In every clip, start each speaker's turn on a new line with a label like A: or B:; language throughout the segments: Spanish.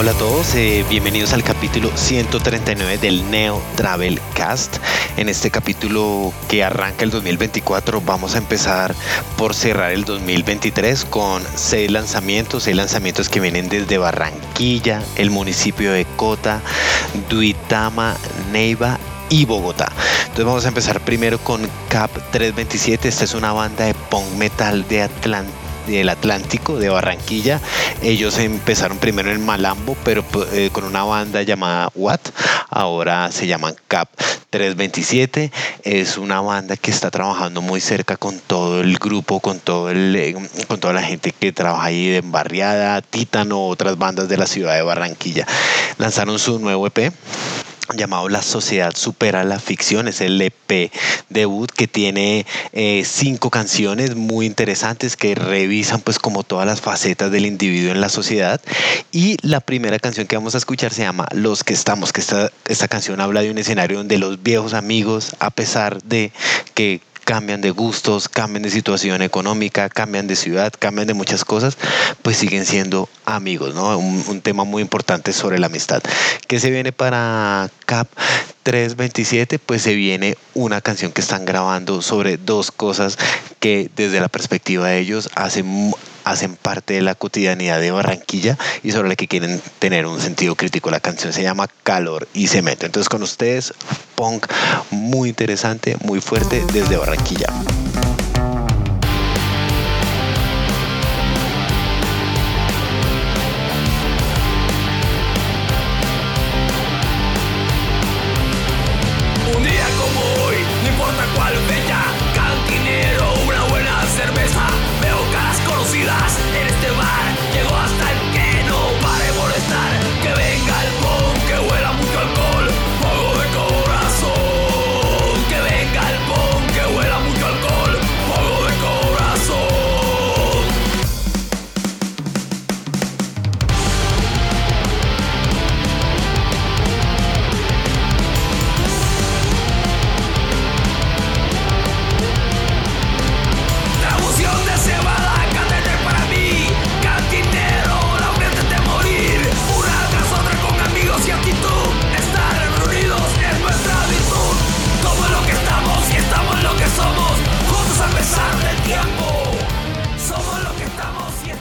A: Hola a todos, eh, bienvenidos al capítulo 139 del Neo Travel Cast. En este capítulo que arranca el 2024 vamos a empezar por cerrar el 2023 con seis lanzamientos, seis lanzamientos que vienen desde Barranquilla, el municipio de Cota, Duitama, Neiva y Bogotá. Entonces vamos a empezar primero con Cap 327. Esta es una banda de punk metal de Atlanta del Atlántico, de Barranquilla. Ellos empezaron primero en Malambo, pero eh, con una banda llamada What. Ahora se llaman Cap 327. Es una banda que está trabajando muy cerca con todo el grupo, con, todo el, eh, con toda la gente que trabaja ahí en Barriada, Títano, otras bandas de la ciudad de Barranquilla. Lanzaron su nuevo EP llamado La Sociedad Supera la Ficción, es el EP debut que tiene eh, cinco canciones muy interesantes que revisan pues como todas las facetas del individuo en la sociedad. Y la primera canción que vamos a escuchar se llama Los que estamos, que esta, esta canción habla de un escenario donde los viejos amigos, a pesar de que cambian de gustos, cambian de situación económica, cambian de ciudad, cambian de muchas cosas, pues siguen siendo amigos, ¿no? Un, tema muy importante sobre la amistad. ¿Qué se viene para CAP 327? Pues se viene una canción que están grabando sobre dos cosas que desde la perspectiva de ellos hacen hacen parte de la cotidianidad de Barranquilla y sobre la que quieren tener un sentido crítico. La canción se llama Calor y Cemento. Entonces con ustedes, punk muy interesante, muy fuerte desde Barranquilla.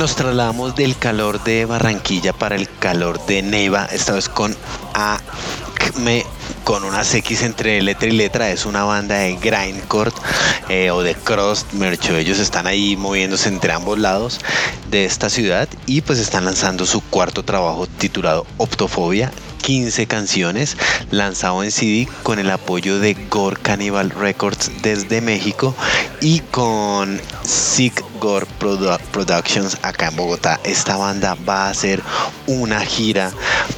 A: Nos trasladamos del calor de Barranquilla para el calor de Neiva, esta vez con ACME con unas X entre letra y letra, es una banda de grindcore eh, o de cross. Merch. Ellos están ahí moviéndose entre ambos lados de esta ciudad y pues están lanzando su cuarto trabajo titulado Optofobia 15 canciones, lanzado en CD con el apoyo de Gore Cannibal Records desde México y con Sick Gore Productions acá en Bogotá. Esta banda va a hacer una gira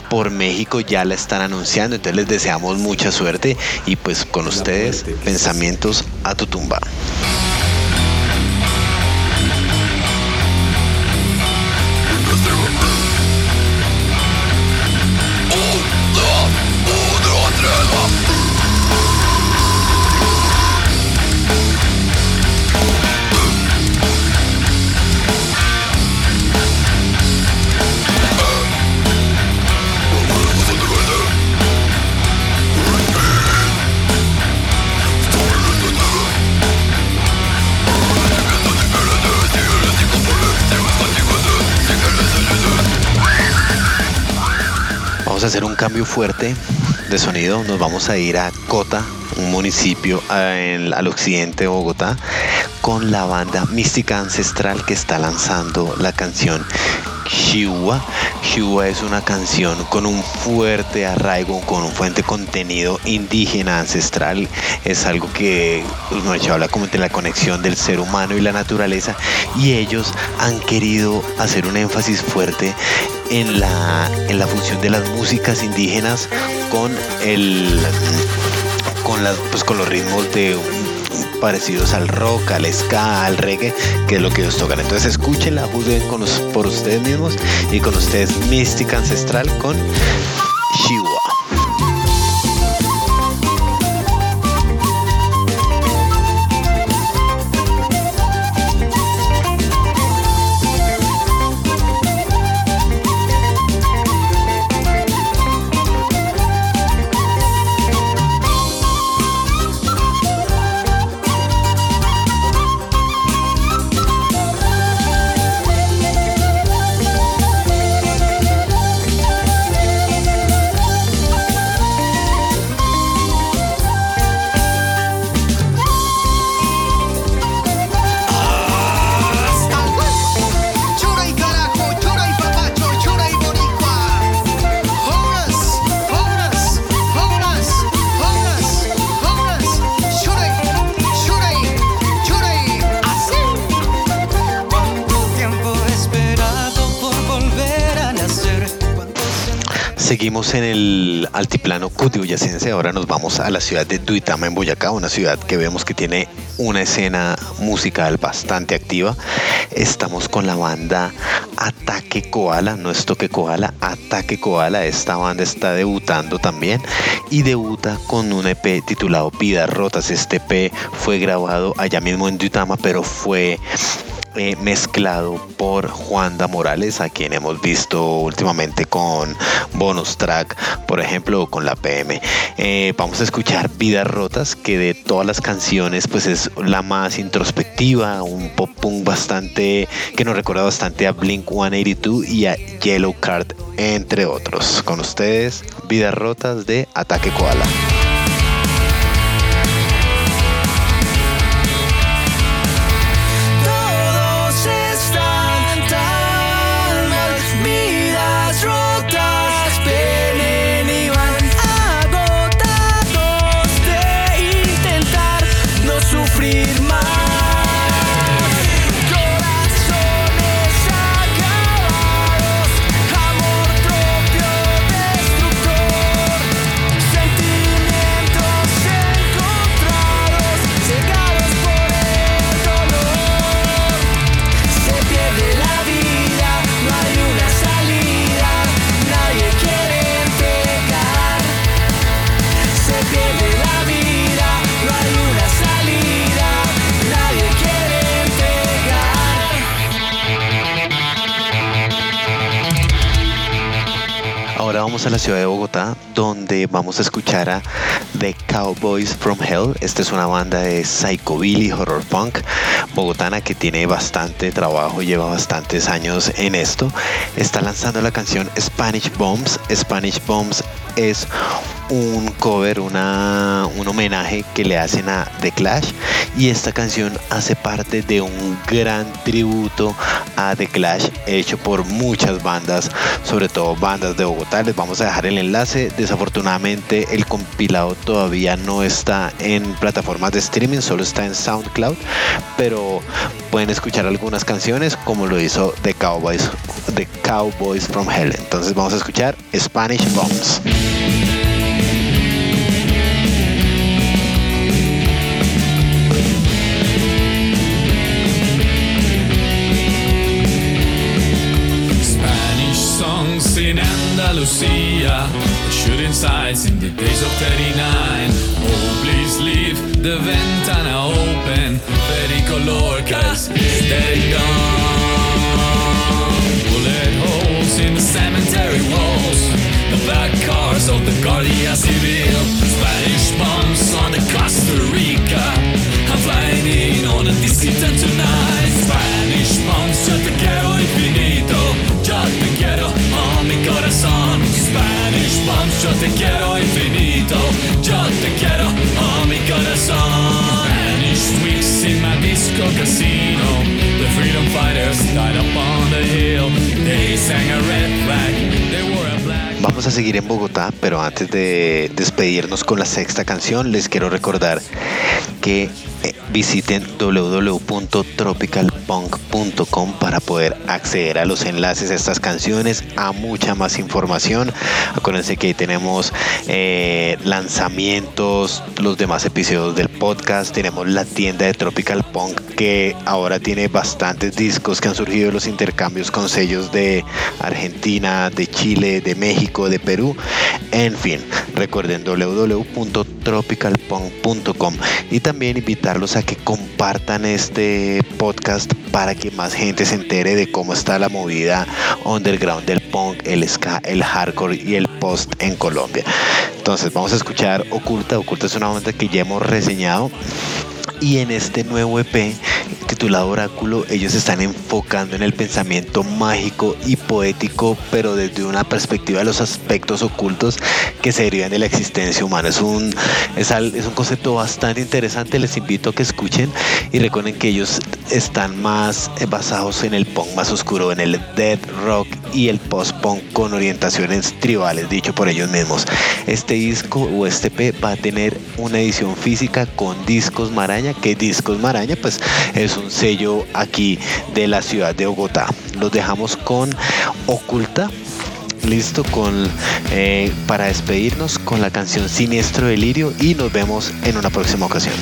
A: por México, ya la están anunciando, entonces les deseamos mucha suerte y pues con ustedes, pensamientos a tu tumba. A hacer un cambio fuerte de sonido. Nos vamos a ir a Cota, un municipio al occidente de Bogotá, con la banda Mística Ancestral que está lanzando la canción Shiwa. Shiwa es una canción con un fuerte arraigo, con un fuerte contenido indígena ancestral. Es algo que nos habla como de la conexión del ser humano y la naturaleza. Y ellos han querido hacer un énfasis fuerte en la, en la función de las músicas indígenas con el con las pues con los ritmos de parecidos al rock, al ska, al reggae, que es lo que ellos tocan. Entonces escúchenla, juzguen con por ustedes mismos y con ustedes Mística Ancestral con Shiwa. Seguimos en el altiplano cundiboyacense, ahora nos vamos a la ciudad de Duitama en Boyacá, una ciudad que vemos que tiene una escena musical bastante activa. Estamos con la banda Ataque Koala, no es Toque Koala, Ataque Koala. Esta banda está debutando también y debuta con un EP titulado Vidas Rotas. Este EP fue grabado allá mismo en Duitama, pero fue eh, mezclado por Juanda Morales, a quien hemos visto últimamente con bonus track, por ejemplo, con la PM. Eh, vamos a escuchar Vidas Rotas, que de todas las canciones, pues es la más introspectiva, un pop punk bastante que nos recuerda bastante a Blink 182 y a Yellow Card, entre otros. Con ustedes, Vidas Rotas de Ataque Koala. A la ciudad de Bogotá, donde vamos a escuchar a The Cowboys from Hell. Esta es una banda de psychobilly horror punk bogotana que tiene bastante trabajo, lleva bastantes años en esto. Está lanzando la canción Spanish Bombs. Spanish Bombs es un cover, una, un homenaje que le hacen a The Clash y esta canción hace parte de un gran tributo a The Clash hecho por muchas bandas, sobre todo bandas de Bogotá. Les vamos a dejar el enlace. Desafortunadamente el compilado todavía no está en plataformas de streaming, solo está en SoundCloud, pero pueden escuchar algunas canciones como lo hizo The Cowboys, The Cowboys from Hell. Entonces vamos a escuchar Spanish Bombs.
B: Andalusia, shooting sights in the days of 39. Oh, please leave the ventana open, color, cause they're gone. Bullet holes in the cemetery walls, the black cars of the Guardia Civil, Spanish bombs on the Costa Rica. I'm flying in on a dissident tonight. Oh.
A: Vamos a seguir en Bogotá, pero antes de despedirnos con la sexta canción, les quiero recordar que eh, visiten www.tropicalpunk.com para poder acceder a los enlaces a estas canciones, a mucha más información. Acuérdense que ahí tenemos eh, lanzamientos, los demás episodios del podcast, tenemos la tienda de Tropical Punk que ahora tiene bastantes discos que han surgido de los intercambios con sellos de Argentina, de Chile, de México, de Perú. En fin, recuerden www.tropicalpunk.com y también invitarlos a que compartan este podcast para que más gente se entere de cómo está la movida underground del punk, el ska, el hardcore y el post en Colombia. Entonces vamos a escuchar Oculta. Oculta es una banda que ya hemos reseñado y en este nuevo EP titulado Oráculo, ellos están enfocando en el pensamiento mágico y poético, pero desde una perspectiva de los aspectos ocultos que se derivan de la existencia humana. Es un, es, un concepto bastante interesante, les invito a que escuchen y recuerden que ellos están más basados en el punk más oscuro, en el dead rock y el post-punk con orientaciones tribales, dicho por ellos mismos. Este disco o este EP va a tener una edición física con discos maraña, que discos maraña pues es un sello aquí de la ciudad de Bogotá. Los dejamos con Oculta listo con para despedirnos con la canción Siniestro Delirio y nos vemos en una próxima ocasión.